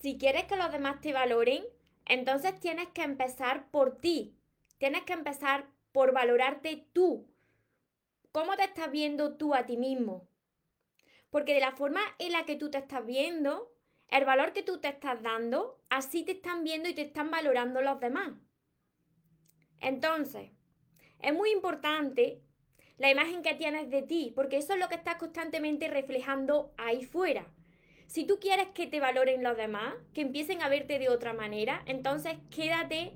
si quieres que los demás te valoren, entonces tienes que empezar por ti. Tienes que empezar por valorarte tú. ¿Cómo te estás viendo tú a ti mismo? Porque de la forma en la que tú te estás viendo, el valor que tú te estás dando, así te están viendo y te están valorando los demás. Entonces, es muy importante la imagen que tienes de ti, porque eso es lo que estás constantemente reflejando ahí fuera. Si tú quieres que te valoren los demás, que empiecen a verte de otra manera, entonces quédate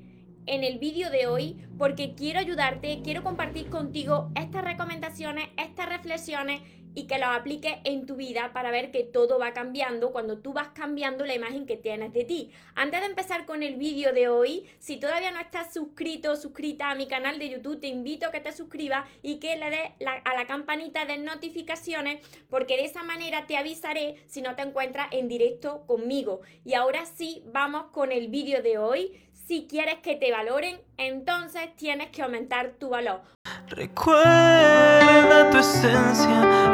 en el vídeo de hoy porque quiero ayudarte, quiero compartir contigo estas recomendaciones, estas reflexiones y que lo apliques en tu vida para ver que todo va cambiando cuando tú vas cambiando la imagen que tienes de ti. Antes de empezar con el vídeo de hoy, si todavía no estás suscrito o suscrita a mi canal de YouTube, te invito a que te suscribas y que le des a la campanita de notificaciones porque de esa manera te avisaré si no te encuentras en directo conmigo. Y ahora sí, vamos con el vídeo de hoy. Si quieres que te valoren, entonces tienes que aumentar tu valor. Recuerda tu esencia,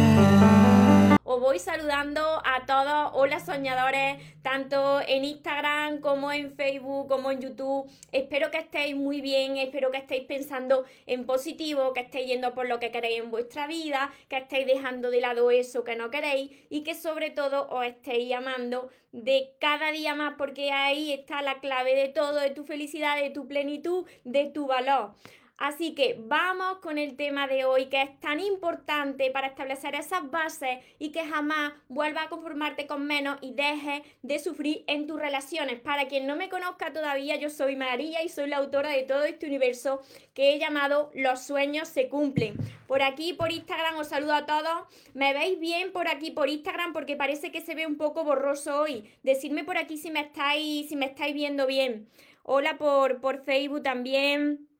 Voy saludando a todos, hola soñadores, tanto en Instagram como en Facebook, como en YouTube. Espero que estéis muy bien, espero que estéis pensando en positivo, que estéis yendo por lo que queréis en vuestra vida, que estéis dejando de lado eso que no queréis y que sobre todo os estéis amando de cada día más porque ahí está la clave de todo, de tu felicidad, de tu plenitud, de tu valor. Así que vamos con el tema de hoy que es tan importante para establecer esas bases y que jamás vuelva a conformarte con menos y dejes de sufrir en tus relaciones. Para quien no me conozca todavía, yo soy María y soy la autora de todo este universo que he llamado Los sueños se cumplen. Por aquí, por Instagram, os saludo a todos. ¿Me veis bien por aquí, por Instagram? Porque parece que se ve un poco borroso hoy. Decidme por aquí si me estáis, si me estáis viendo bien. Hola por, por Facebook también.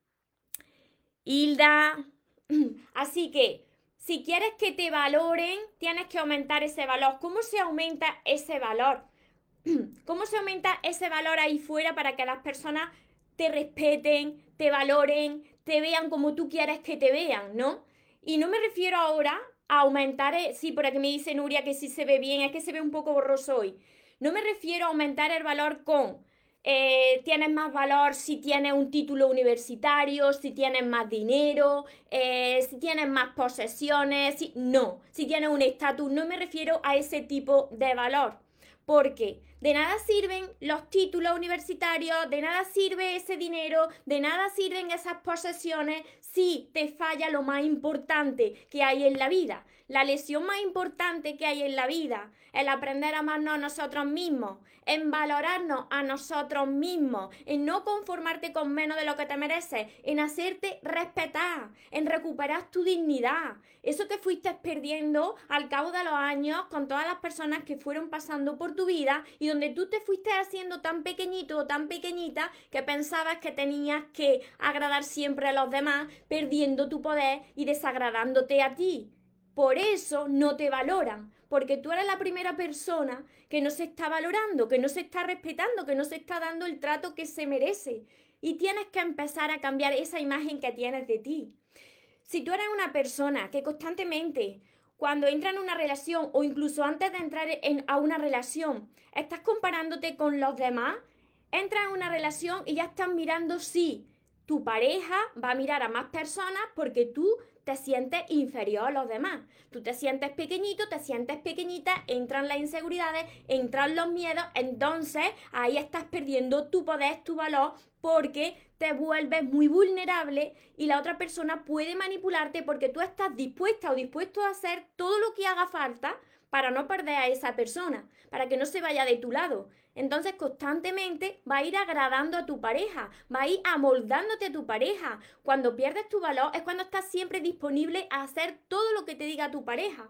Hilda. Así que, si quieres que te valoren, tienes que aumentar ese valor. ¿Cómo se aumenta ese valor? ¿Cómo se aumenta ese valor ahí fuera para que las personas te respeten, te valoren, te vean como tú quieres que te vean, ¿no? Y no me refiero ahora a aumentar, eh, sí, por aquí me dice Nuria que sí se ve bien, es que se ve un poco borroso hoy. No me refiero a aumentar el valor con eh, tienes más valor si tienes un título universitario, si tienes más dinero, eh, si tienes más posesiones, si... no, si tienes un estatus, no me refiero a ese tipo de valor, porque de nada sirven los títulos universitarios, de nada sirve ese dinero, de nada sirven esas posesiones si te falla lo más importante que hay en la vida. La lesión más importante que hay en la vida, el aprender a amarnos a nosotros mismos, en valorarnos a nosotros mismos, en no conformarte con menos de lo que te mereces, en hacerte respetar, en recuperar tu dignidad. Eso que fuiste perdiendo al cabo de los años con todas las personas que fueron pasando por tu vida y donde tú te fuiste haciendo tan pequeñito o tan pequeñita que pensabas que tenías que agradar siempre a los demás, perdiendo tu poder y desagradándote a ti. Por eso no te valoran, porque tú eres la primera persona que no se está valorando, que no se está respetando, que no se está dando el trato que se merece. Y tienes que empezar a cambiar esa imagen que tienes de ti. Si tú eres una persona que constantemente, cuando entra en una relación o incluso antes de entrar en, a una relación, estás comparándote con los demás, entras en una relación y ya estás mirando si tu pareja va a mirar a más personas porque tú te sientes inferior a los demás. Tú te sientes pequeñito, te sientes pequeñita, entran las inseguridades, entran los miedos, entonces ahí estás perdiendo tu poder, tu valor, porque te vuelves muy vulnerable y la otra persona puede manipularte porque tú estás dispuesta o dispuesto a hacer todo lo que haga falta para no perder a esa persona, para que no se vaya de tu lado. Entonces constantemente va a ir agradando a tu pareja, va a ir amoldándote a tu pareja. Cuando pierdes tu valor es cuando estás siempre disponible a hacer todo lo que te diga tu pareja.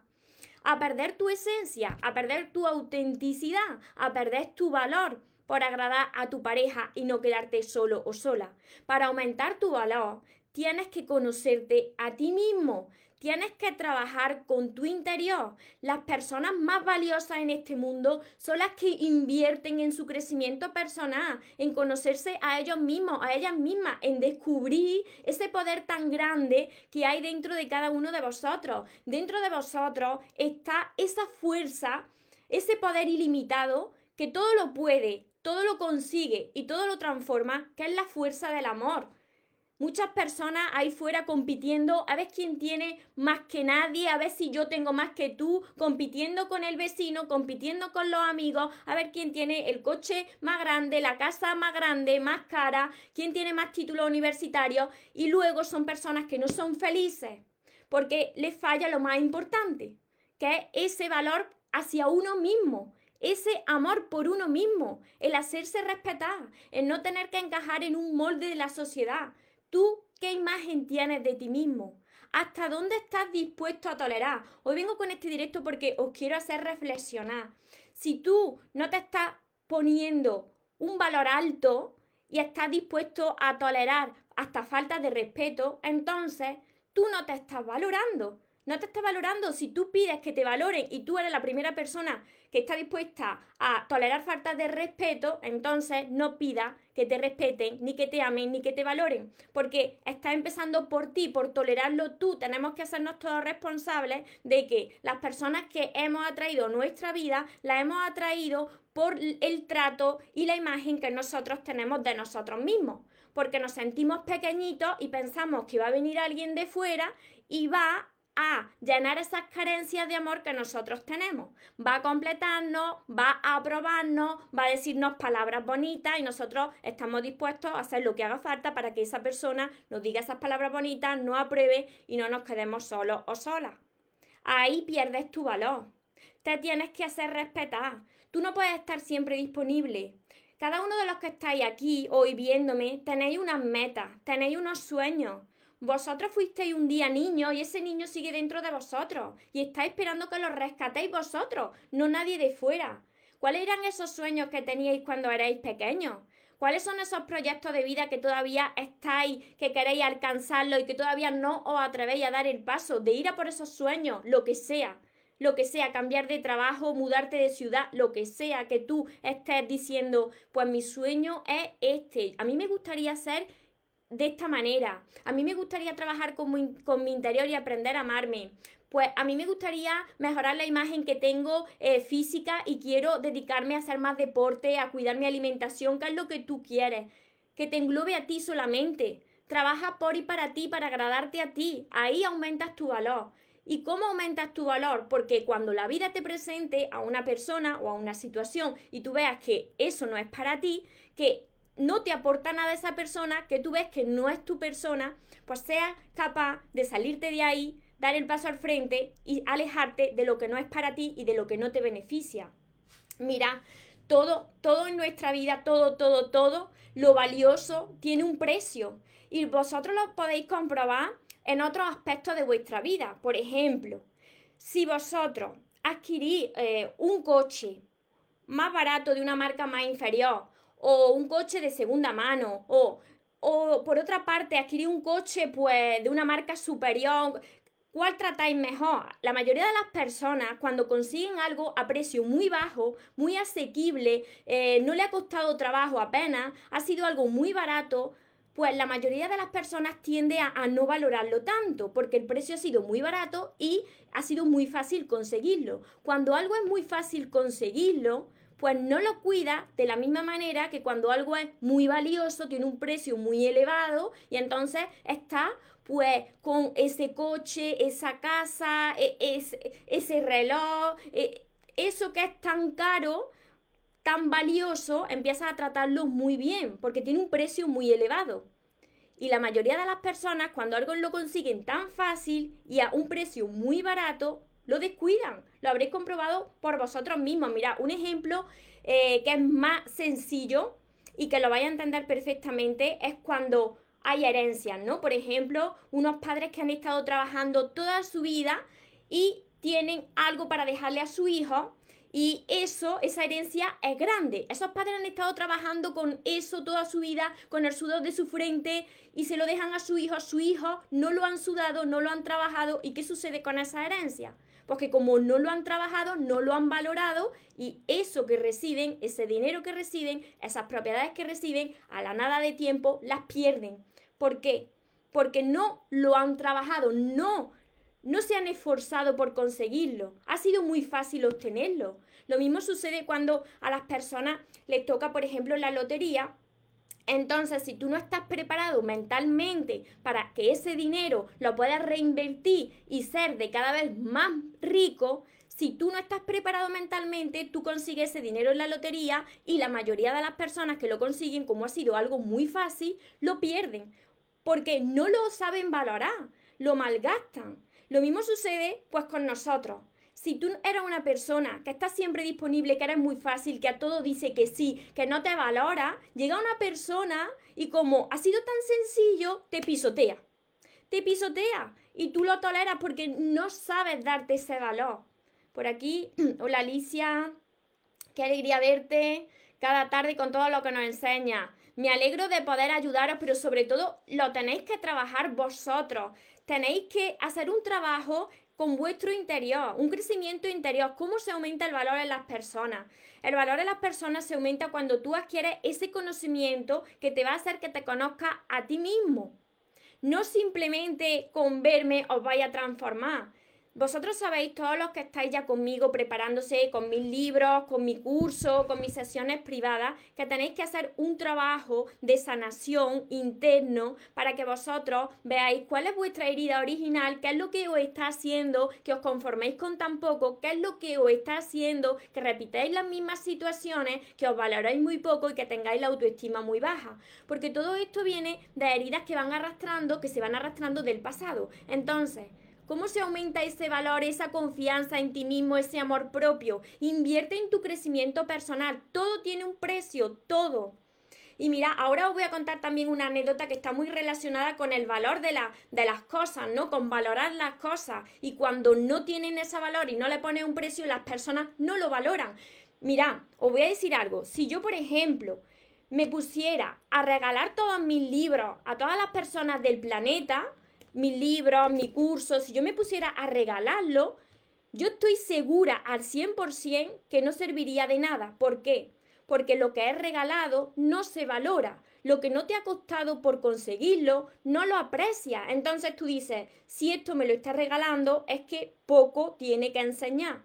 A perder tu esencia, a perder tu autenticidad, a perder tu valor por agradar a tu pareja y no quedarte solo o sola. Para aumentar tu valor, tienes que conocerte a ti mismo. Tienes que trabajar con tu interior. Las personas más valiosas en este mundo son las que invierten en su crecimiento personal, en conocerse a ellos mismos, a ellas mismas, en descubrir ese poder tan grande que hay dentro de cada uno de vosotros. Dentro de vosotros está esa fuerza, ese poder ilimitado que todo lo puede, todo lo consigue y todo lo transforma, que es la fuerza del amor. Muchas personas ahí fuera compitiendo a ver quién tiene más que nadie, a ver si yo tengo más que tú, compitiendo con el vecino, compitiendo con los amigos, a ver quién tiene el coche más grande, la casa más grande, más cara, quién tiene más títulos universitarios y luego son personas que no son felices porque les falla lo más importante, que es ese valor hacia uno mismo, ese amor por uno mismo, el hacerse respetar, el no tener que encajar en un molde de la sociedad. ¿Tú qué imagen tienes de ti mismo? ¿Hasta dónde estás dispuesto a tolerar? Hoy vengo con este directo porque os quiero hacer reflexionar. Si tú no te estás poniendo un valor alto y estás dispuesto a tolerar hasta falta de respeto, entonces tú no te estás valorando. No te estás valorando. Si tú pides que te valoren y tú eres la primera persona que está dispuesta a tolerar faltas de respeto, entonces no pidas que te respeten, ni que te amen, ni que te valoren, porque está empezando por ti, por tolerarlo tú. Tenemos que hacernos todos responsables de que las personas que hemos atraído nuestra vida, las hemos atraído por el trato y la imagen que nosotros tenemos de nosotros mismos. Porque nos sentimos pequeñitos y pensamos que va a venir alguien de fuera y va a llenar esas carencias de amor que nosotros tenemos. Va a completarnos, va a aprobarnos, va a decirnos palabras bonitas y nosotros estamos dispuestos a hacer lo que haga falta para que esa persona nos diga esas palabras bonitas, nos apruebe y no nos quedemos solos o solas. Ahí pierdes tu valor. Te tienes que hacer respetar. Tú no puedes estar siempre disponible. Cada uno de los que estáis aquí hoy viéndome tenéis unas metas, tenéis unos sueños. Vosotros fuisteis un día niño y ese niño sigue dentro de vosotros y está esperando que lo rescatéis vosotros, no nadie de fuera. ¿Cuáles eran esos sueños que teníais cuando erais pequeños? ¿Cuáles son esos proyectos de vida que todavía estáis, que queréis alcanzarlo y que todavía no os atrevéis a dar el paso de ir a por esos sueños, lo que sea? Lo que sea, cambiar de trabajo, mudarte de ciudad, lo que sea que tú estés diciendo, pues mi sueño es este. A mí me gustaría ser de esta manera. A mí me gustaría trabajar con mi, con mi interior y aprender a amarme. Pues a mí me gustaría mejorar la imagen que tengo eh, física y quiero dedicarme a hacer más deporte, a cuidar mi alimentación, que es lo que tú quieres. Que te englobe a ti solamente. Trabaja por y para ti, para agradarte a ti. Ahí aumentas tu valor. ¿Y cómo aumentas tu valor? Porque cuando la vida te presente a una persona o a una situación y tú veas que eso no es para ti, que no te aporta nada esa persona, que tú ves que no es tu persona, pues seas capaz de salirte de ahí, dar el paso al frente y alejarte de lo que no es para ti y de lo que no te beneficia. Mira, todo, todo en nuestra vida, todo, todo, todo, lo valioso tiene un precio y vosotros lo podéis comprobar en otros aspectos de vuestra vida. Por ejemplo, si vosotros adquirís eh, un coche más barato de una marca más inferior o un coche de segunda mano, o, o por otra parte adquirir un coche pues de una marca superior, ¿Cuál tratáis mejor? La mayoría de las personas cuando consiguen algo a precio muy bajo, muy asequible, eh, no le ha costado trabajo apenas, ha sido algo muy barato, pues la mayoría de las personas tiende a, a, no valorarlo tanto, porque el precio ha sido muy barato y ha sido muy fácil conseguirlo. Cuando algo es muy fácil conseguirlo, pues no lo cuida de la misma manera que cuando algo es muy valioso, tiene un precio muy elevado y entonces está pues con ese coche, esa casa, e, ese, reloj, e, eso que es tan caro, tan valioso, empieza a tratarlo muy bien porque tiene un precio muy elevado. Y la mayoría de las personas cuando algo lo consiguen tan fácil y a un precio muy barato, lo descuidan. Lo habréis comprobado por vosotros mismos. Mira, un ejemplo eh, que es más sencillo y que lo vais a entender perfectamente es cuando hay herencias, ¿no? Por ejemplo, unos padres que han estado trabajando toda su vida y tienen algo para dejarle a su hijo Y eso, esa herencia es grande. Esos padres han estado trabajando con eso toda su vida, con el sudor de su frente, y se lo dejan a su hijo. Su hijo no lo han sudado, no lo han trabajado. ¿Y qué sucede con esa herencia? Porque como no lo han trabajado, no lo han valorado, y eso que reciben, ese dinero que reciben, esas propiedades que reciben, a la nada de tiempo, las pierden. ¿Por qué? Porque no lo han trabajado, no no se han esforzado por conseguirlo. Ha sido muy fácil obtenerlo. Lo mismo sucede cuando a las personas les toca, por ejemplo, la lotería. Entonces, si tú no estás preparado mentalmente para que ese dinero lo puedas reinvertir y ser de cada vez más rico, si tú no estás preparado mentalmente, tú consigues ese dinero en la lotería y la mayoría de las personas que lo consiguen, como ha sido algo muy fácil, lo pierden porque no lo saben valorar, lo malgastan. Lo mismo sucede pues con nosotros. Si tú eres una persona que está siempre disponible, que eres muy fácil, que a todo dice que sí, que no te valora, llega una persona y como ha sido tan sencillo, te pisotea. Te pisotea y tú lo toleras porque no sabes darte ese valor. Por aquí, hola Alicia, qué alegría verte cada tarde con todo lo que nos enseña. Me alegro de poder ayudaros, pero sobre todo lo tenéis que trabajar vosotros tenéis que hacer un trabajo con vuestro interior, un crecimiento interior. ¿Cómo se aumenta el valor en las personas? El valor en las personas se aumenta cuando tú adquieres ese conocimiento que te va a hacer que te conozca a ti mismo. No simplemente con verme os vaya a transformar. Vosotros sabéis, todos los que estáis ya conmigo preparándose con mis libros, con mi curso, con mis sesiones privadas, que tenéis que hacer un trabajo de sanación interno para que vosotros veáis cuál es vuestra herida original, qué es lo que os está haciendo que os conforméis con tan poco, qué es lo que os está haciendo que repitéis las mismas situaciones, que os valoráis muy poco y que tengáis la autoestima muy baja. Porque todo esto viene de heridas que van arrastrando, que se van arrastrando del pasado. Entonces, ¿Cómo se aumenta ese valor, esa confianza en ti mismo, ese amor propio? Invierte en tu crecimiento personal. Todo tiene un precio, todo. Y mira, ahora os voy a contar también una anécdota que está muy relacionada con el valor de, de las cosas, ¿no? Con valorar las cosas. Y cuando no tienen ese valor y no le pones un precio, las personas no lo valoran. Mira, os voy a decir algo. Si yo, por ejemplo, me pusiera a regalar todos mis libros a todas las personas del planeta, mi libro, mi curso, si yo me pusiera a regalarlo, yo estoy segura al 100% que no serviría de nada. ¿Por qué? Porque lo que es regalado no se valora. Lo que no te ha costado por conseguirlo, no lo aprecia. Entonces tú dices, si esto me lo está regalando, es que poco tiene que enseñar.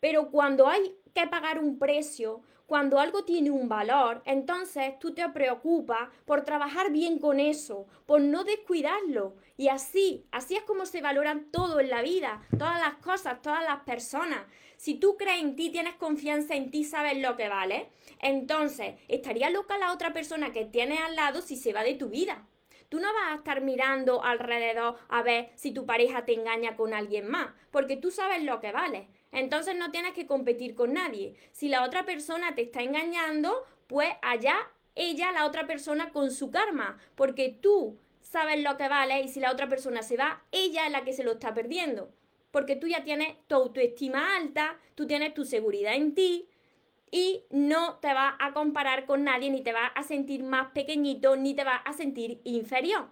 Pero cuando hay que pagar un precio, cuando algo tiene un valor, entonces tú te preocupas por trabajar bien con eso, por no descuidarlo. Y así, así es como se valoran todo en la vida, todas las cosas, todas las personas. Si tú crees en ti, tienes confianza en ti, sabes lo que vale, entonces estaría loca la otra persona que tienes al lado si se va de tu vida. Tú no vas a estar mirando alrededor a ver si tu pareja te engaña con alguien más, porque tú sabes lo que vale. Entonces no tienes que competir con nadie. Si la otra persona te está engañando, pues allá ella, la otra persona, con su karma, porque tú sabes lo que vale y si la otra persona se va, ella es la que se lo está perdiendo. Porque tú ya tienes tu autoestima alta, tú tienes tu seguridad en ti y no te vas a comparar con nadie, ni te vas a sentir más pequeñito, ni te vas a sentir inferior.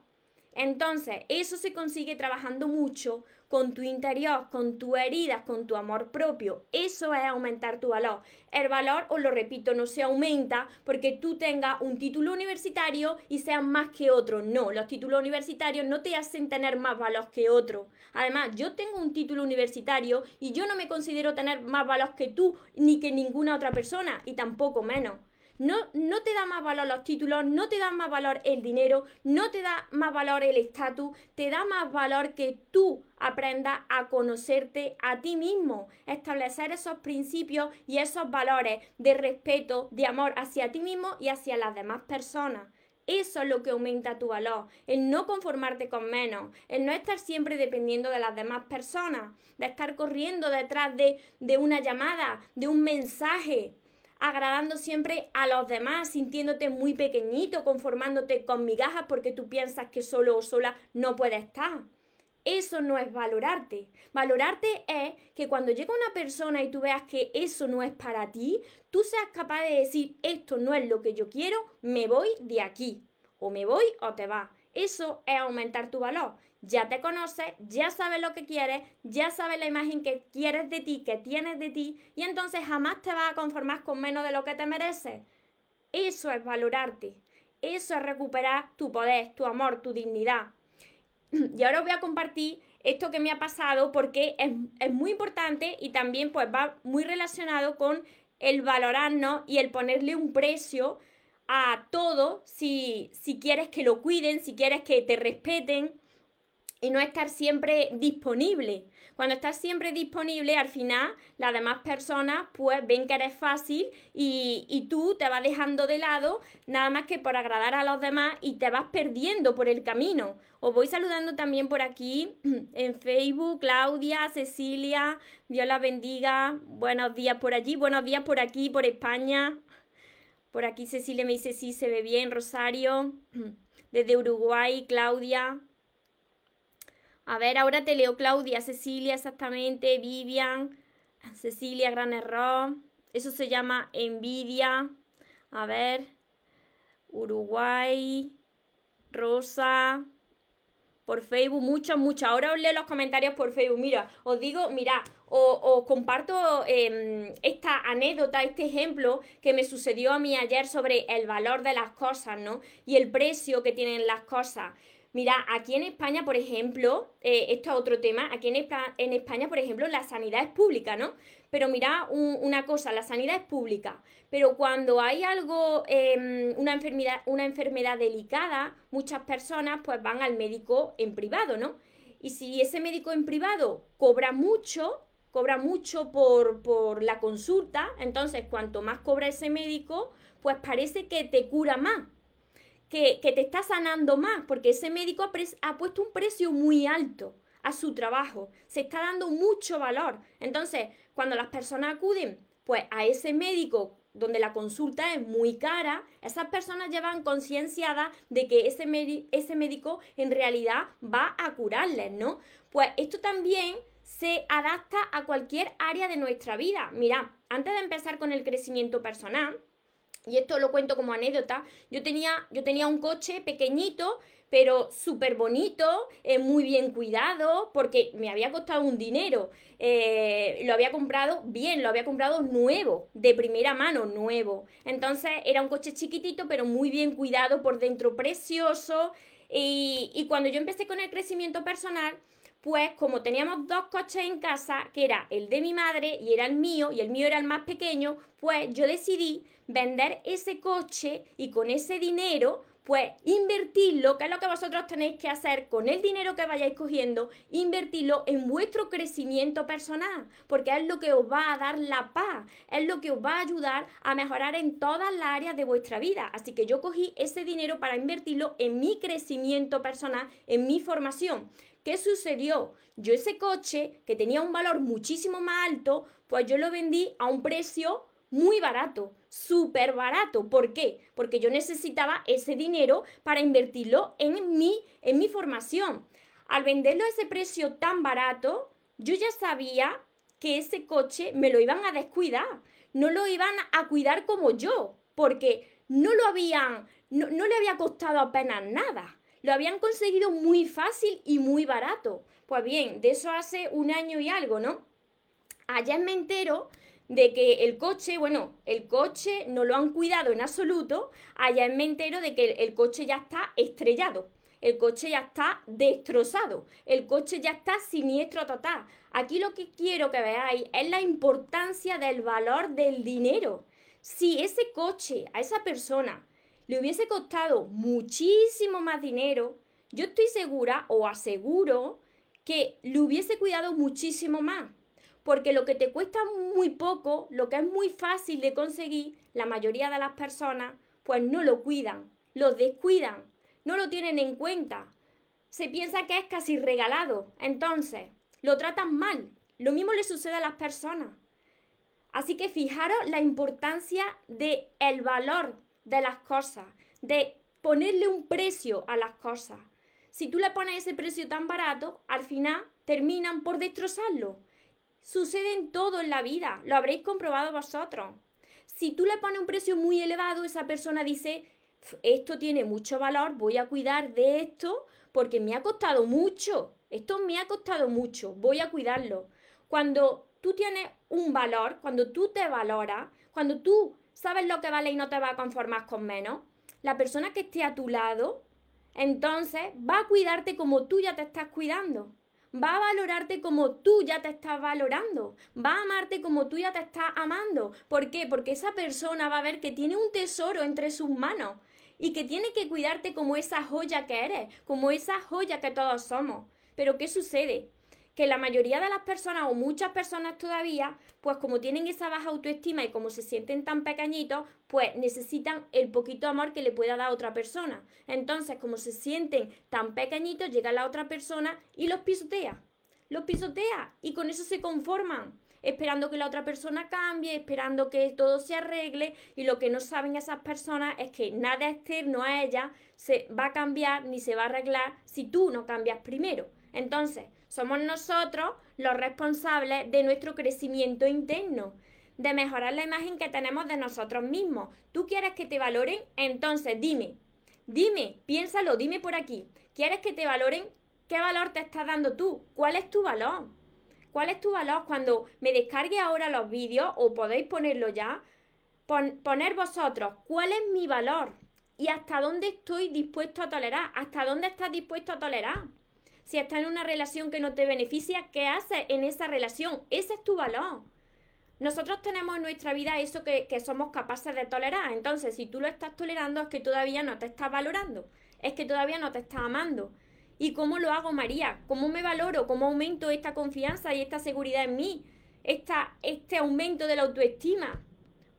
Entonces, eso se consigue trabajando mucho con tu interior, con tus heridas, con tu amor propio. Eso es aumentar tu valor. El valor, os lo repito, no se aumenta porque tú tengas un título universitario y seas más que otro. No, los títulos universitarios no te hacen tener más valor que otro. Además, yo tengo un título universitario y yo no me considero tener más valor que tú ni que ninguna otra persona y tampoco menos. No, no te da más valor los títulos, no te da más valor el dinero, no te da más valor el estatus, te da más valor que tú aprendas a conocerte a ti mismo, establecer esos principios y esos valores de respeto, de amor hacia ti mismo y hacia las demás personas. Eso es lo que aumenta tu valor, el no conformarte con menos, el no estar siempre dependiendo de las demás personas, de estar corriendo detrás de, de una llamada, de un mensaje, agradando siempre a los demás, sintiéndote muy pequeñito, conformándote con migajas porque tú piensas que solo o sola no puedes estar. Eso no es valorarte. Valorarte es que cuando llega una persona y tú veas que eso no es para ti, tú seas capaz de decir, esto no es lo que yo quiero, me voy de aquí. O me voy o te vas. Eso es aumentar tu valor. Ya te conoces, ya sabes lo que quieres, ya sabes la imagen que quieres de ti, que tienes de ti, y entonces jamás te vas a conformar con menos de lo que te mereces. Eso es valorarte. Eso es recuperar tu poder, tu amor, tu dignidad. Y ahora os voy a compartir esto que me ha pasado porque es, muy importante y también pues va muy relacionado con el valorarnos y el ponerle un precio a todo si, si quieres que lo cuiden, si quieres que te respeten y no estar siempre disponible. Cuando estás siempre disponible, al final las demás personas pues ven que eres fácil y, y, tú te vas dejando de lado nada más que por agradar a los demás y te vas perdiendo por el camino. Os voy saludando también por aquí en Facebook, Claudia, Cecilia, Dios la bendiga, buenos días por allí, buenos días por aquí, por España. Por aquí Cecilia me dice sí, se ve bien, Rosario. Desde Uruguay, Claudia, a ver, ahora te leo Claudia, Cecilia, exactamente, Vivian, Cecilia, gran error. Eso se llama envidia. A ver, Uruguay, Rosa, por Facebook, mucho, mucho. Ahora os leo los comentarios por Facebook. Mira, os digo, mira, os, comparto em, esta anécdota, este ejemplo que me sucedió a mí ayer sobre el valor de las cosas, ¿no? Y el precio que tienen las cosas. Mira, aquí en España, por ejemplo, eh, esto es otro tema, aquí en, en, España, por ejemplo, la sanidad es pública, ¿no? Pero mira una cosa, la sanidad es pública, pero cuando hay algo, em, una, enfermedad, una enfermedad delicada, muchas personas pues van al médico en privado, ¿no? Y si ese médico en privado cobra mucho, cobra mucho por, por la consulta, entonces cuanto más cobra ese médico, pues parece que te cura más que, te está sanando más, porque ese médico ha, puesto un precio muy alto a su trabajo, se está dando mucho valor. Entonces, cuando las personas acuden pues a ese médico donde la consulta es muy cara, esas personas llevan concienciadas de que ese, ese médico en realidad va a curarles, ¿no? Pues esto también se adapta a cualquier área de nuestra vida. Mira, antes de empezar con el crecimiento personal, y esto lo cuento como anécdota, yo tenía, yo tenía un coche pequeñito, pero súper bonito, eh, muy bien cuidado, porque me había costado un dinero. Eh, lo había comprado bien, lo había comprado nuevo, de primera mano, nuevo. Entonces era un coche chiquitito, pero muy bien cuidado por dentro, precioso. Y, y cuando yo empecé con el crecimiento personal, pues como teníamos dos coches en casa, que era el de mi madre y era el mío, y el mío era el más pequeño, pues yo decidí vender ese coche y con ese dinero pues invertirlo, que es lo que vosotros tenéis que hacer con el dinero que vayáis cogiendo, invertirlo en vuestro crecimiento personal, porque es lo que os va a dar la paz, es lo que os va a ayudar a mejorar en todas las áreas de vuestra vida. Así que yo cogí ese dinero para invertirlo en mi crecimiento personal, en mi formación. ¿Qué sucedió? Yo ese coche, que tenía un valor muchísimo más alto, pues yo lo vendí a un precio muy barato, súper barato. ¿Por qué? Porque yo necesitaba ese dinero para invertirlo en mi, en mi formación. Al venderlo a ese precio tan barato, yo ya sabía que ese coche me lo iban a descuidar, no lo iban a cuidar como yo, porque no lo habían, no, no le había costado apenas nada. Lo habían conseguido muy fácil y muy barato. Pues bien, de eso hace un año y algo, ¿no? Allá me entero de que el coche, bueno, el coche no lo han cuidado en absoluto, allá me entero de que el, coche ya está estrellado, el coche ya está destrozado, el coche ya está siniestro total. Aquí lo que quiero que veáis es la importancia del valor del dinero. Si ese coche a esa persona le hubiese costado muchísimo más dinero, yo estoy segura o aseguro que le hubiese cuidado muchísimo más. Porque lo que te cuesta muy poco, lo que es muy fácil de conseguir, la mayoría de las personas, pues no lo cuidan, lo descuidan, no lo tienen en cuenta. Se piensa que es casi regalado. Entonces, lo tratan mal. Lo mismo le sucede a las personas. Así que fijaros la importancia del el valor de las cosas, de ponerle un precio a las cosas. si tú le pones ese precio tan barato, al final terminan por destrozarlo. Sucede en todo en la vida, lo habréis comprobado vosotros. Si tú le pones un precio muy elevado, esa persona dice, esto tiene mucho valor, voy a cuidar de esto porque me ha costado mucho. Esto me ha costado mucho, voy a cuidarlo. Cuando tú tienes un valor, cuando tú te valoras, cuando tú sabes lo que vale y no te vas a conformar con menos, la persona que esté a tu lado, entonces va a cuidarte como tú ya te estás cuidando. Va a valorarte como tú ya te estás valorando. Va a amarte como tú ya te estás amando. ¿Por qué? Porque esa persona va a ver que tiene un tesoro entre sus manos y que tiene que cuidarte como esa joya que eres, como esa joya que todos somos. Pero ¿qué sucede? Que la mayoría de las personas o muchas personas todavía, pues como tienen esa baja autoestima y como se sienten tan pequeñitos, pues necesitan el poquito amor que le pueda dar otra persona. Entonces, como se sienten tan pequeñitos, llega la otra persona y los pisotea. Los pisotea y con eso se conforman esperando que la otra persona cambie, esperando que todo se arregle y lo que no saben esas personas es que nada externo a ella se va a cambiar ni se va a arreglar si tú no cambias primero. Entonces, somos nosotros los responsables de nuestro crecimiento interno, de mejorar la imagen que tenemos de nosotros mismos. ¿Tú quieres que te valoren? Entonces, dime, dime, piénsalo, dime por aquí. ¿Quieres que te valoren? ¿Qué valor te estás dando tú? ¿Cuál es tu valor? ¿Cuál es tu valor? Cuando me descargue ahora los vídeos, o podéis ponerlo ya, poner vosotros cuál es mi valor y hasta dónde estoy dispuesto a tolerar, hasta dónde estás dispuesto a tolerar. Si estás en una relación que no te beneficia, ¿qué haces en esa relación? Ese es tu valor. Nosotros tenemos en nuestra vida eso que, que somos capaces de tolerar. Entonces, si tú lo estás tolerando, es que todavía no te estás valorando, es que todavía no te estás amando. ¿Y cómo lo hago, María? ¿Cómo me valoro? ¿Cómo aumento esta confianza y esta seguridad en mí? Esta, este aumento de la autoestima.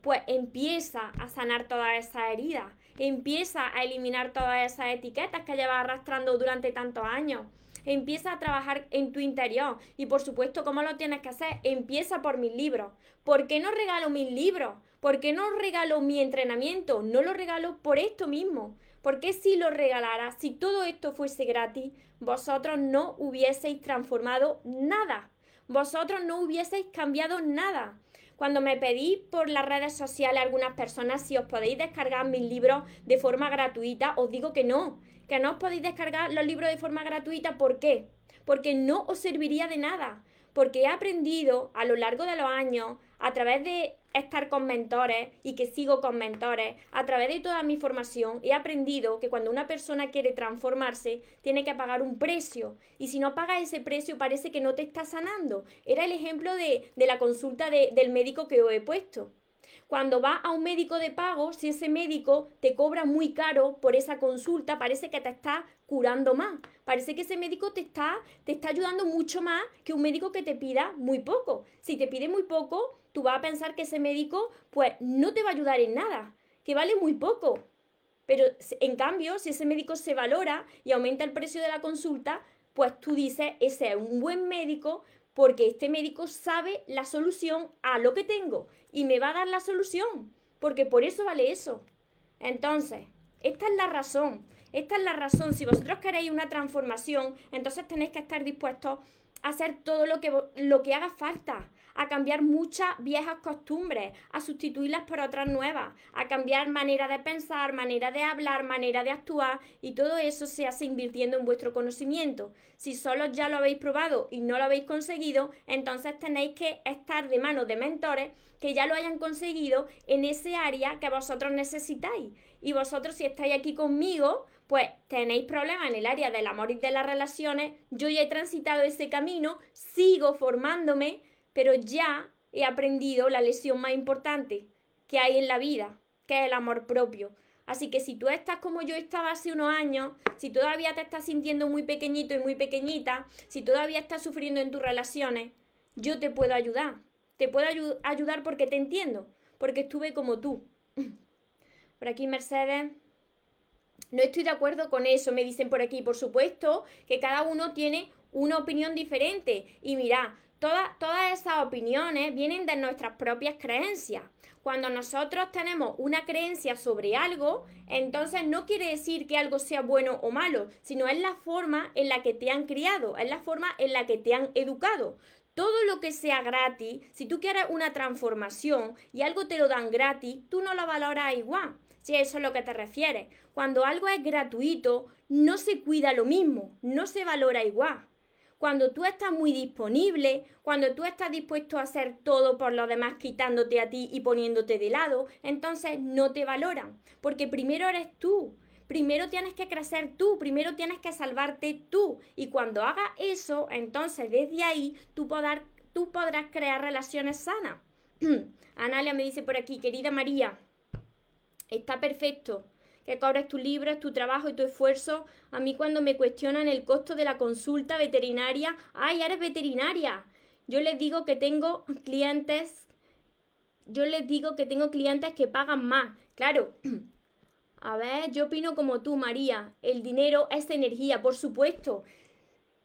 Pues empieza a sanar todas esas heridas. Empieza a eliminar todas esas etiquetas que llevas arrastrando durante tantos años. Empieza a trabajar en tu interior. Y por supuesto, ¿cómo lo tienes que hacer? Empieza por mis libros. ¿Por qué no regalo mis libros? ¿Por qué no regalo mi entrenamiento? No lo regalo por esto mismo porque si lo regalara, si todo esto fuese gratis, vosotros no hubieseis transformado nada. Vosotros no hubieseis cambiado nada. Cuando me pedís por las redes sociales algunas personas si os podéis descargar mis libros de forma gratuita, os digo que no, que no os podéis descargar los libros de forma gratuita. ¿Por qué? Porque no os serviría de nada. Porque he aprendido a lo largo de los años, a través de estar con mentores y que sigo con mentores, a través de toda mi formación he aprendido que cuando una persona quiere transformarse tiene que pagar un precio y si no paga ese precio parece que no te está sanando. Era el ejemplo de, la consulta del médico que os he puesto. Cuando vas a un médico de pago, si ese médico te cobra muy caro por esa consulta, parece que te está curando más. Parece que ese médico te está, te está ayudando mucho más que un médico que te pida muy poco. Si te pide muy poco, tú vas a pensar que ese médico pues no te va a ayudar en nada, que vale muy poco. Pero en cambio, si ese médico se valora y aumenta el precio de la consulta, pues tú dices, ese es un buen médico porque este médico sabe la solución a lo que tengo y me va a dar la solución, porque por eso vale eso. Entonces, esta es la razón, esta es la razón. Si vosotros queréis una transformación, entonces tenéis que estar dispuestos a hacer todo lo que, lo que haga falta, a cambiar muchas viejas costumbres, a sustituirlas por otras nuevas, a cambiar manera de pensar, manera de hablar, manera de actuar y todo eso se hace invirtiendo en vuestro conocimiento. Si solo ya lo habéis probado y no lo habéis conseguido, entonces tenéis que estar de manos de mentores que ya lo hayan conseguido en ese área que vosotros necesitáis. Y vosotros si estáis aquí conmigo, pues tenéis problemas en el área del amor y de las relaciones, yo ya he transitado ese camino, sigo formándome, pero ya he aprendido la lección más importante que hay en la vida, que es el amor propio. Así que si tú estás como yo estaba hace unos años, si todavía te estás sintiendo muy pequeñito y muy pequeñita, si todavía estás sufriendo en tus relaciones, yo te puedo ayudar. Te puedo ayudar porque te entiendo, porque estuve como tú. Por aquí Mercedes, no estoy de acuerdo con eso, me dicen por aquí. Por supuesto que cada uno tiene una opinión diferente. Y mira, Todas, esas opiniones vienen de nuestras propias creencias. Cuando nosotros tenemos una creencia sobre algo, entonces no quiere decir que algo sea bueno o malo, sino es la forma en la que te han criado, es la forma en la que te han educado. Todo lo que sea gratis, si tú quieres una transformación y algo te lo dan gratis, tú no lo valoras igual. Si eso es lo que te refieres. Cuando algo es gratuito, no se cuida lo mismo, no se valora igual. Cuando tú estás muy disponible, cuando tú estás dispuesto a hacer todo por los demás quitándote a ti y poniéndote de lado, entonces no te valoran, porque primero eres tú. Primero tienes que crecer tú, primero tienes que salvarte tú. Y cuando hagas eso, entonces desde ahí tú, tú podrás crear relaciones sanas. Analia me dice por aquí, querida María, está perfecto que cobres tu libro, tu trabajo y tu esfuerzo. A mí cuando me cuestionan el costo de la consulta veterinaria, ay, eres veterinaria. Yo les digo que tengo clientes, yo les digo que tengo clientes que pagan más. Claro, a ver, yo opino como tú, María. El dinero es energía, por supuesto.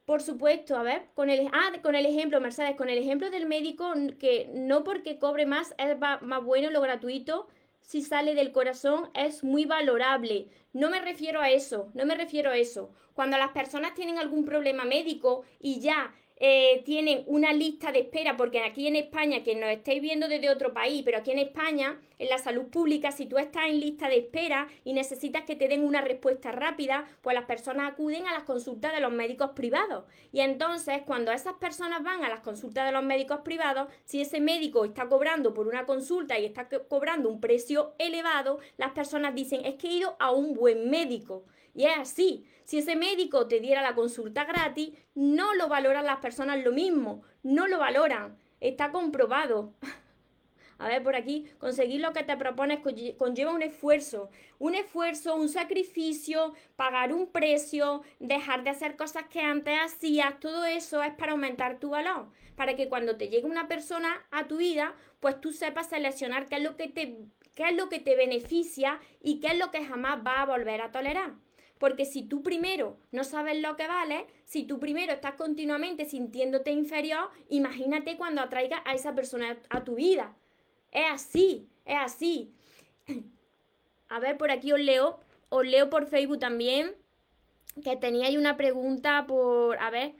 Por supuesto, a ver, con el, ah, con el ejemplo, Mercedes, con el ejemplo del médico, que no porque cobre más es más bueno lo gratuito, si sale del corazón es muy valorable. No me refiero a eso, no me refiero a eso. Cuando las personas tienen algún problema médico y ya eh, tienen una lista de espera, porque aquí en España, que nos estáis viendo desde otro país, pero aquí en España, en la salud pública, si tú estás en lista de espera y necesitas que te den una respuesta rápida, pues las personas acuden a las consultas de los médicos privados. Y entonces, cuando esas personas van a las consultas de los médicos privados, si ese médico está cobrando por una consulta y está cobrando un precio elevado, las personas dicen, es que he ido a un buen médico. Y es así. Si ese médico te diera la consulta gratis, no lo valoran las personas lo mismo. No lo valoran. Está comprobado. A ver, por aquí, conseguir lo que te propones conlleva un esfuerzo, un esfuerzo, un sacrificio, pagar un precio, dejar de hacer cosas que antes hacías, todo eso es para aumentar tu valor, para que cuando te llegue una persona a tu vida, pues tú sepas seleccionar qué es lo que te, qué es lo que te beneficia y qué es lo que jamás va a volver a tolerar. Porque si tú primero no sabes lo que vale, si tú primero estás continuamente sintiéndote inferior, imagínate cuando atraigas a esa persona a tu vida. Es así, es así. A ver, por aquí os leo, os leo por Facebook también, que teníais una pregunta por, a ver,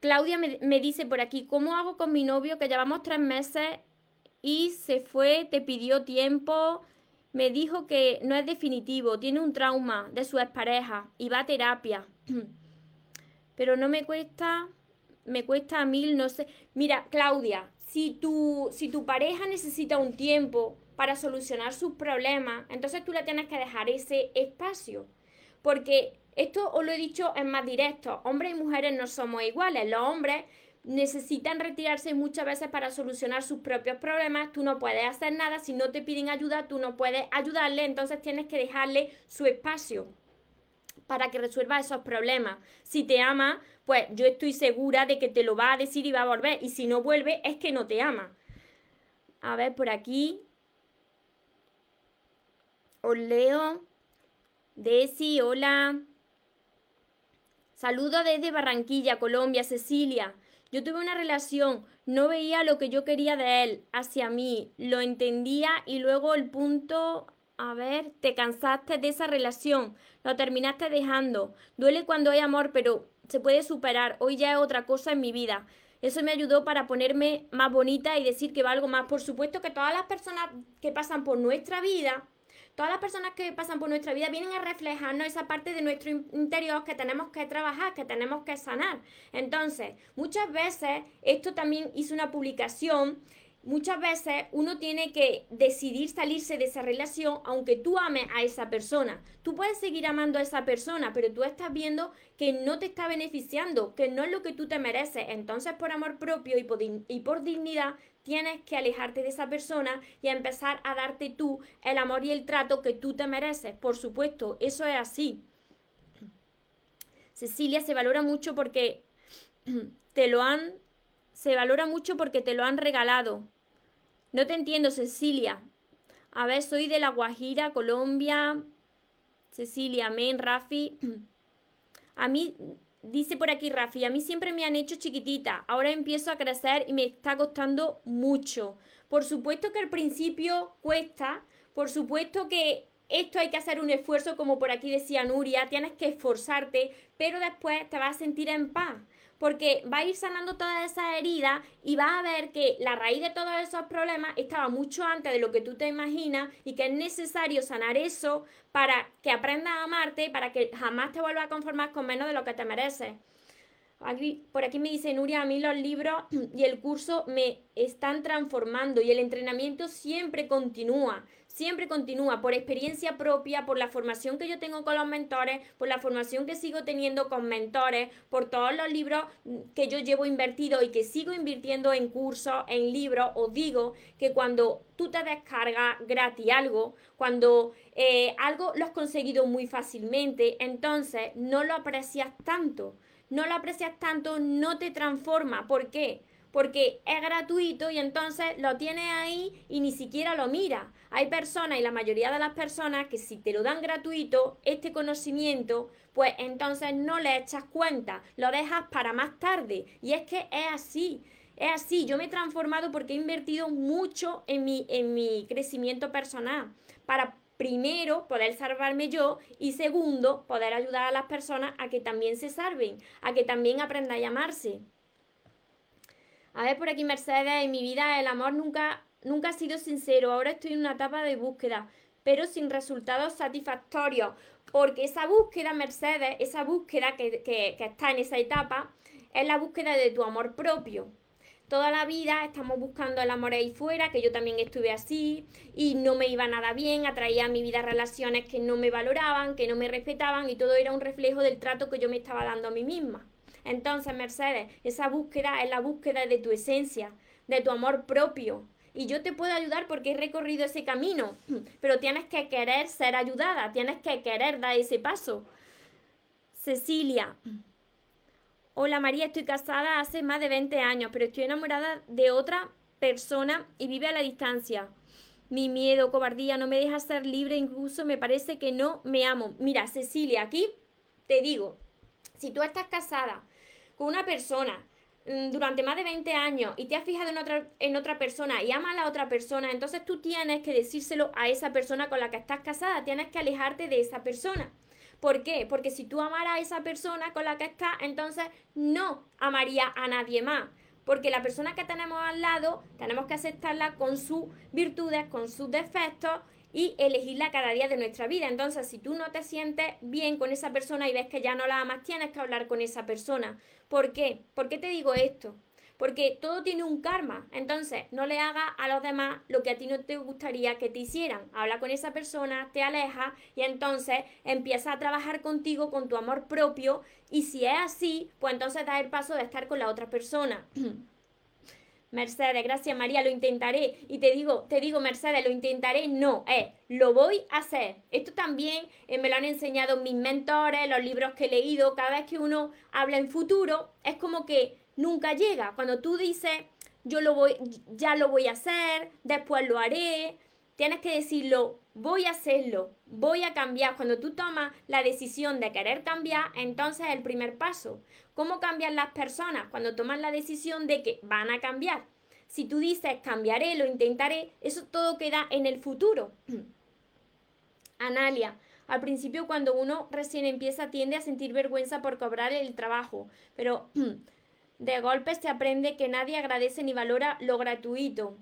Claudia me, me, dice por aquí, ¿cómo hago con mi novio que llevamos tres meses y se fue, te pidió tiempo, me dijo que no es definitivo, tiene un trauma de su expareja y va a terapia. Pero no me cuesta, me cuesta a mil, no sé. Mira, Claudia, si tu, si tu pareja necesita un tiempo para solucionar sus problemas, entonces tú le tienes que dejar ese espacio. Porque esto os lo he dicho en más directo, hombres y mujeres no somos iguales. Los hombres necesitan retirarse muchas veces para solucionar sus propios problemas, tú no puedes hacer nada, si no te piden ayuda, tú no puedes ayudarle, entonces tienes que dejarle su espacio para que resuelva esos problemas. Si te ama, pues yo estoy segura de que te lo va a decir y va a volver, y si no vuelve, es que no te ama. A ver, por aquí. Os leo. Desi, hola. Saludo desde Barranquilla, Colombia, Cecilia. Yo tuve una relación, no veía lo que yo quería de él hacia mí, lo entendía y luego el punto, a ver, te cansaste de esa relación, lo terminaste dejando. Duele cuando hay amor, pero se puede superar. Hoy ya es otra cosa en mi vida. Eso me ayudó para ponerme más bonita y decir que valgo más. Por supuesto que todas las personas que pasan por nuestra vida todas las personas que pasan por nuestra vida vienen a reflejarnos esa parte de nuestro interior que tenemos que trabajar, que tenemos que sanar. Entonces, muchas veces, esto también hizo una publicación muchas veces uno tiene que decidir salirse de esa relación aunque tú ames a esa persona. Tú puedes seguir amando a esa persona, pero tú estás viendo que no te está beneficiando, que no es lo que tú te mereces. Entonces, por amor propio y por, y por dignidad, tienes que alejarte de esa persona y empezar a darte tú el amor y el trato que tú te mereces. Por supuesto, eso es así. Cecilia se valora mucho porque te lo han se valora mucho porque te lo han regalado. No te entiendo, Cecilia. A ver, soy de La Guajira, Colombia. Cecilia, amén, Rafi. A mí Dice por aquí Rafi, a mí siempre me han hecho chiquitita, ahora empiezo a crecer y me está costando mucho. Por supuesto que al principio cuesta, por supuesto que esto hay que hacer un esfuerzo, como por aquí decía Nuria, tienes que esforzarte, pero después te vas a sentir en paz porque va a ir sanando todas esas heridas y vas a ver que la raíz de todos esos problemas estaba mucho antes de lo que tú te imaginas y que es necesario sanar eso para que aprendas a amarte, para que jamás te vuelvas a conformar con menos de lo que te mereces. por aquí me dice Nuria, a mí los libros y el curso me están transformando y el entrenamiento siempre continúa siempre continúa por experiencia propia, por la formación que yo tengo con los mentores, por la formación que sigo teniendo con mentores, por todos los libros que yo llevo invertido y que sigo invirtiendo en cursos, en libros. Os digo que cuando tú te descargas gratis algo, cuando eh, algo lo has conseguido muy fácilmente, entonces no lo aprecias tanto. No lo aprecias tanto, no te transforma. ¿Por qué? Porque es gratuito y entonces lo tienes ahí y ni siquiera lo mira. Hay personas y la mayoría de las personas que si te lo dan gratuito, este conocimiento, pues entonces no le echas cuenta, lo dejas para más tarde. Y es que es así. Es así, yo me he transformado porque he invertido mucho en mi, en mi crecimiento personal para primero poder salvarme yo y segundo poder ayudar a las personas a que también se salven, a que también aprendan a llamarse. A ver, por aquí Mercedes, en mi vida el amor nunca, nunca ha sido sincero. Ahora estoy en una etapa de búsqueda, pero sin resultados satisfactorios. Porque esa búsqueda, Mercedes, esa búsqueda que, que está en esa etapa, es la búsqueda de tu amor propio. Toda la vida estamos buscando el amor ahí fuera, que yo también estuve así, y no me iba nada bien, atraía a mi vida relaciones que no me valoraban, que no me respetaban, y todo era un reflejo del trato que yo me estaba dando a mí misma. Entonces, Mercedes, esa búsqueda es la búsqueda de tu esencia, de tu amor propio. Y yo te puedo ayudar porque he recorrido ese camino, pero tienes que querer ser ayudada, tienes que querer dar ese paso. Cecilia. Hola María, estoy casada hace más de 20 años, pero estoy enamorada de otra persona y vive a la distancia. Mi miedo, cobardía no me deja ser libre, incluso me parece que no me amo. Mira, Cecilia, aquí te digo, si tú estás casada con una persona mm, durante más de 20 años y te has fijado en otra, en otra persona y amas a la otra persona, entonces tú tienes que decírselo a esa persona con la que estás casada, tienes que alejarte de esa persona. ¿Por qué? Porque si tú amaras a esa persona con la que estás, entonces no amaría a nadie más. Porque la persona que tenemos al lado tenemos que aceptarla con sus virtudes, con sus defectos y elegirla cada día de nuestra vida. Entonces, si tú no te sientes bien con esa persona y ves que ya no la amas, tienes que hablar con esa persona. ¿Por qué? ¿Por qué te digo esto? Porque todo tiene un karma. Entonces, no le hagas a los demás lo que a ti no te gustaría que te hicieran. Habla con esa persona, te aleja y entonces empieza a trabajar contigo con tu amor propio. Y si es así, pues entonces da el paso de estar con la otra persona. Mercedes, gracias María, lo intentaré. Y te digo, te digo, Mercedes, lo intentaré. No, eh, lo voy a hacer. Esto también eh, me lo han enseñado mis mentores, los libros que he leído. Cada vez que uno habla en futuro, es como que nunca llega. Cuando tú dices, yo lo voy, ya lo voy a hacer, después lo haré, tienes que decirlo, voy a hacerlo, voy a cambiar. Cuando tú tomas la decisión de querer cambiar, entonces es el primer paso. ¿Cómo cambian las personas? Cuando toman la decisión de que van a cambiar. Si tú dices cambiaré, lo intentaré, eso todo queda en el futuro. Analia, al principio cuando uno recién empieza tiende a sentir vergüenza por cobrar el trabajo, pero de golpe se aprende que nadie agradece ni valora lo gratuito.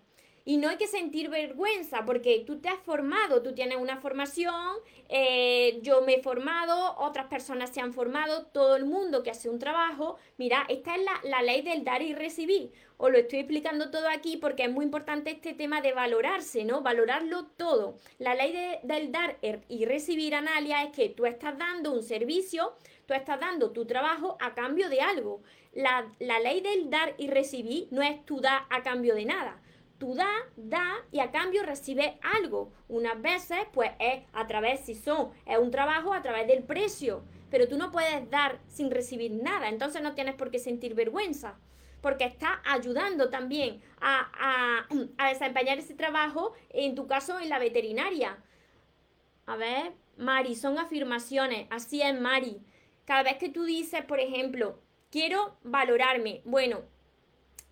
Y no hay que sentir vergüenza porque tú te has formado, tú tienes una formación, eh, yo me he formado, otras personas se han formado, todo el mundo que hace un trabajo. Mira, esta es la, ley del dar y recibir. Os lo estoy explicando todo aquí porque es muy importante este tema de valorarse, ¿no? Valorarlo todo. La ley del dar y recibir, Analia, es que tú estás dando un servicio, tú estás dando tu trabajo a cambio de algo. La, la ley del dar y recibir no es tú dar a cambio de nada tú da, da y a cambio recibe algo. Unas veces, pues es a través, si son, es un trabajo a través del precio, pero tú no puedes dar sin recibir nada, entonces no tienes por qué sentir vergüenza, porque está ayudando también a, a, a desempeñar ese trabajo, en tu caso en la veterinaria. A ver, Mari, son afirmaciones, así es Mari. Cada vez que tú dices, por ejemplo, quiero valorarme, bueno,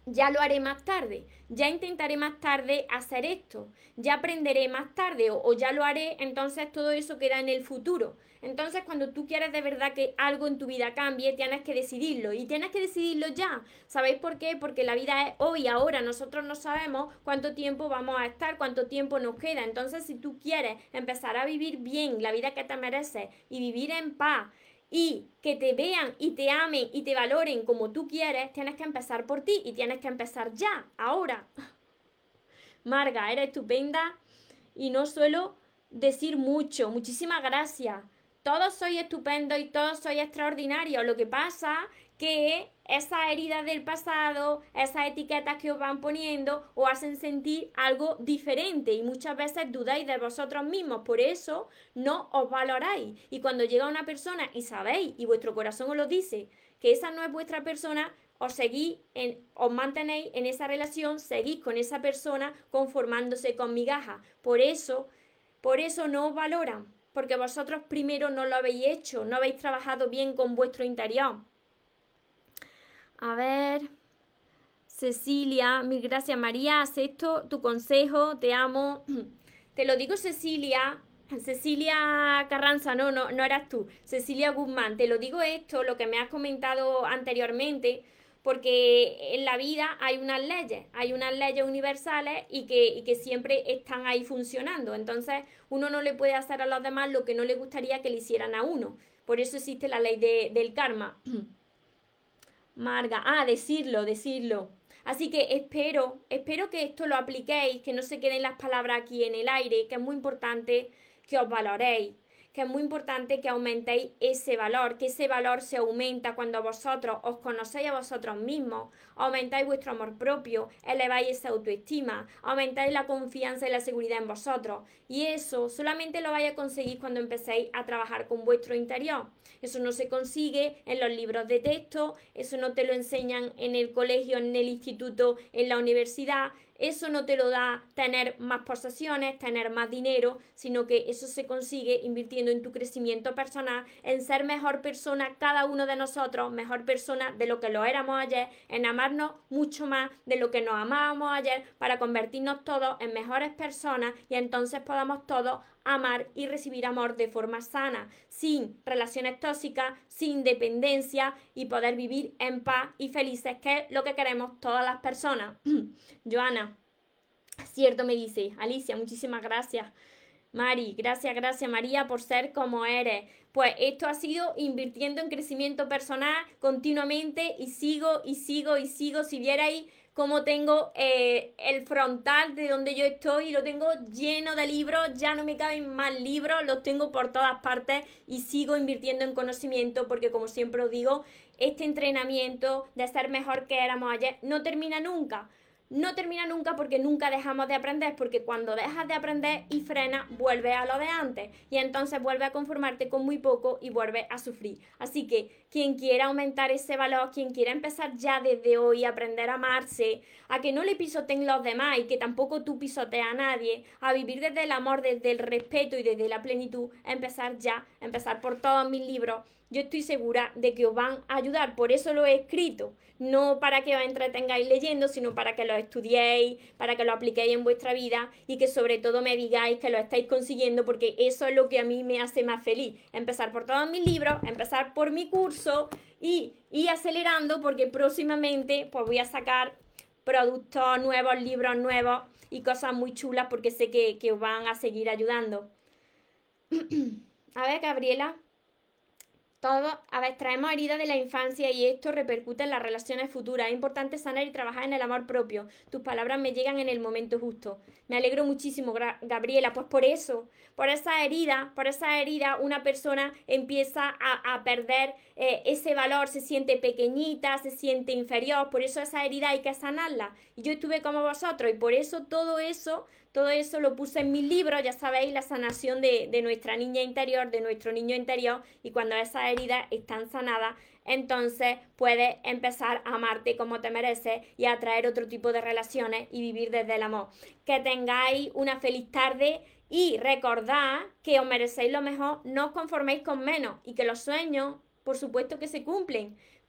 ya lo haré más tarde, ya intentaré más tarde hacer esto, ya aprenderé más tarde o, ya lo haré, entonces todo eso queda en el futuro. Entonces cuando tú quieres de verdad que algo en tu vida cambie, tienes que decidirlo y tienes que decidirlo ya. ¿Sabéis por qué? Porque la vida es hoy, ahora, nosotros no sabemos cuánto tiempo vamos a estar, cuánto tiempo nos queda. Entonces si tú quieres empezar a vivir bien la vida que te mereces y vivir en paz, y que te vean y te amen y te valoren como tú quieres, tienes que empezar por ti y tienes que empezar ya, ahora. Marga, eres estupenda y no suelo decir mucho. Muchísimas gracias. Todos sois estupendos y todos sois extraordinarios. Lo que pasa que esas heridas del pasado, esas etiquetas que os van poniendo, os hacen sentir algo diferente y muchas veces dudáis de vosotros mismos, por eso no os valoráis. Y cuando llega una persona y sabéis, y vuestro corazón os lo dice, que esa no es vuestra persona, os seguís, en, os mantenéis en esa relación, seguís con esa persona conformándose con migajas. Por eso, por eso no os valoran, porque vosotros primero no lo habéis hecho, no habéis trabajado bien con vuestro interior. A ver. Cecilia, mil gracias María, acepto tu consejo, te amo. Te lo digo Cecilia, Cecilia Carranza, no, no, no eras tú, Cecilia Guzmán, te lo digo esto, lo que me has comentado anteriormente, porque en la vida hay unas leyes, hay unas leyes universales y que, y que, siempre están ahí funcionando. Entonces, uno no le puede hacer a los demás lo que no le gustaría que le hicieran a uno. Por eso existe la ley de, del karma. Marga, ah, decirlo, decirlo. Así que espero, espero que esto lo apliquéis, que no se queden las palabras aquí en el aire, que es muy importante que os valoréis, que es muy importante que aumentéis ese valor, que ese valor se aumenta cuando vosotros os conocéis a vosotros mismos, aumentáis vuestro amor propio, eleváis esa autoestima, aumentáis la confianza y la seguridad en vosotros. Y eso solamente lo vais a conseguir cuando empecéis a trabajar con vuestro interior. Eso no se consigue en los libros de texto, eso no te lo enseñan en el colegio, en el instituto, en la universidad, eso no te lo da tener más posesiones, tener más dinero, sino que eso se consigue invirtiendo en tu crecimiento personal, en ser mejor persona cada uno de nosotros, mejor persona de lo que lo éramos ayer, en amarnos mucho más de lo que nos amábamos ayer para convertirnos todos en mejores personas y entonces podamos todos amar y recibir amor de forma sana, sin relaciones tóxicas, sin dependencia y poder vivir en paz y felices, que es lo que queremos todas las personas. Joana, cierto me dice, Alicia, muchísimas gracias. Mari, gracias, gracias María por ser como eres. Pues esto ha sido invirtiendo en crecimiento personal continuamente y sigo y sigo y sigo. Si vierais como tengo eh, el frontal de donde yo estoy y lo tengo lleno de libros, ya no me caben más libros, los tengo por todas partes y sigo invirtiendo en conocimiento porque como siempre os digo, este entrenamiento de ser mejor que éramos ayer no termina nunca no termina nunca porque nunca dejamos de aprender, porque cuando dejas de aprender y frenas, vuelve a lo de antes y entonces vuelve a conformarte con muy poco y vuelve a sufrir. Así que quien quiera aumentar ese valor, quien quiera empezar ya desde hoy a aprender a amarse, a que no le pisoteen los demás y que tampoco tú pisoteas a nadie, a vivir desde el amor, desde el respeto y desde la plenitud, empezar ya, empezar por todos mis libros yo estoy segura de que os van a ayudar. Por eso lo he escrito. No para que os entretengáis leyendo, sino para que lo estudiéis, para que lo apliquéis en vuestra vida y que sobre todo me digáis que lo estáis consiguiendo, porque eso es lo que a mí me hace más feliz. Empezar por todos mis libros, empezar por mi curso y ir acelerando, porque próximamente pues voy a sacar productos nuevos, libros nuevos y cosas muy chulas, porque sé que, que os van a seguir ayudando. a ver, Gabriela. Todos, a veces traemos heridas de la infancia y esto repercute en las relaciones futuras. Es importante sanar y trabajar en el amor propio. Tus palabras me llegan en el momento justo. Me alegro muchísimo, Gabriela. Pues por eso, por esa herida, por esa herida, una persona empieza a, perder eh, ese valor, se siente pequeñita, se siente inferior. Por eso esa herida hay que sanarla. Y yo estuve como vosotros y por eso todo eso todo eso lo puse en mi libro, ya sabéis, la sanación de, nuestra niña interior, de nuestro niño interior, y cuando esas heridas están sanadas, entonces puedes empezar a amarte como te mereces y a atraer otro tipo de relaciones y vivir desde el amor. Que tengáis una feliz tarde y recordad que os merecéis lo mejor, no os conforméis con menos y que los sueños por supuesto que se cumplen,